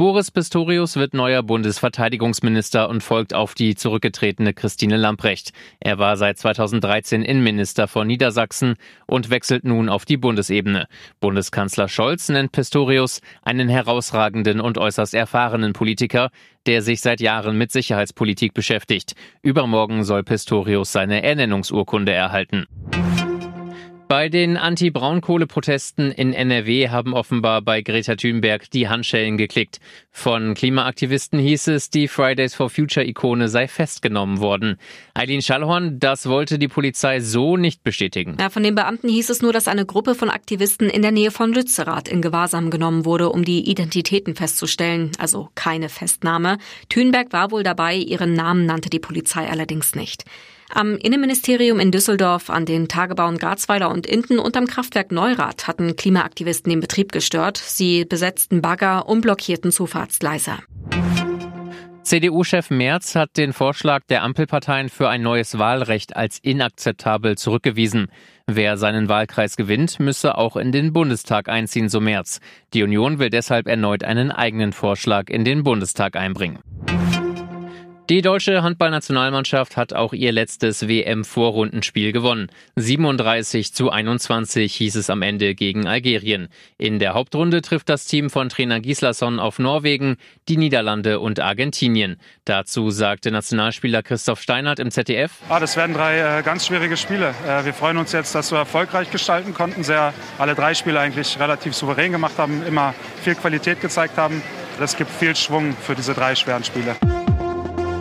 Boris Pistorius wird neuer Bundesverteidigungsminister und folgt auf die zurückgetretene Christine Lamprecht. Er war seit 2013 Innenminister von Niedersachsen und wechselt nun auf die Bundesebene. Bundeskanzler Scholz nennt Pistorius einen herausragenden und äußerst erfahrenen Politiker, der sich seit Jahren mit Sicherheitspolitik beschäftigt. Übermorgen soll Pistorius seine Ernennungsurkunde erhalten. Bei den Anti-Braunkohle-Protesten in NRW haben offenbar bei Greta Thunberg die Handschellen geklickt. Von Klimaaktivisten hieß es, die Fridays for Future-Ikone sei festgenommen worden. Eileen Schallhorn, das wollte die Polizei so nicht bestätigen. Ja, von den Beamten hieß es nur, dass eine Gruppe von Aktivisten in der Nähe von Lützerath in Gewahrsam genommen wurde, um die Identitäten festzustellen. Also keine Festnahme. Thunberg war wohl dabei, ihren Namen nannte die Polizei allerdings nicht. Am Innenministerium in Düsseldorf, an den Tagebauen Garzweiler und Inten und am Kraftwerk Neurath hatten Klimaaktivisten den Betrieb gestört. Sie besetzten Bagger und blockierten Zufahrtsgleise. CDU-Chef Merz hat den Vorschlag der Ampelparteien für ein neues Wahlrecht als inakzeptabel zurückgewiesen. Wer seinen Wahlkreis gewinnt, müsse auch in den Bundestag einziehen, so Merz. Die Union will deshalb erneut einen eigenen Vorschlag in den Bundestag einbringen. Die deutsche Handballnationalmannschaft hat auch ihr letztes WM-Vorrundenspiel gewonnen. 37 zu 21 hieß es am Ende gegen Algerien. In der Hauptrunde trifft das Team von Trainer Gislason auf Norwegen, die Niederlande und Argentinien. Dazu sagte Nationalspieler Christoph Steinert im ZDF. Ah, das werden drei äh, ganz schwierige Spiele. Äh, wir freuen uns jetzt, dass wir erfolgreich gestalten konnten. Sehr, alle drei Spiele eigentlich relativ souverän gemacht haben, immer viel Qualität gezeigt haben. Das gibt viel Schwung für diese drei schweren Spiele.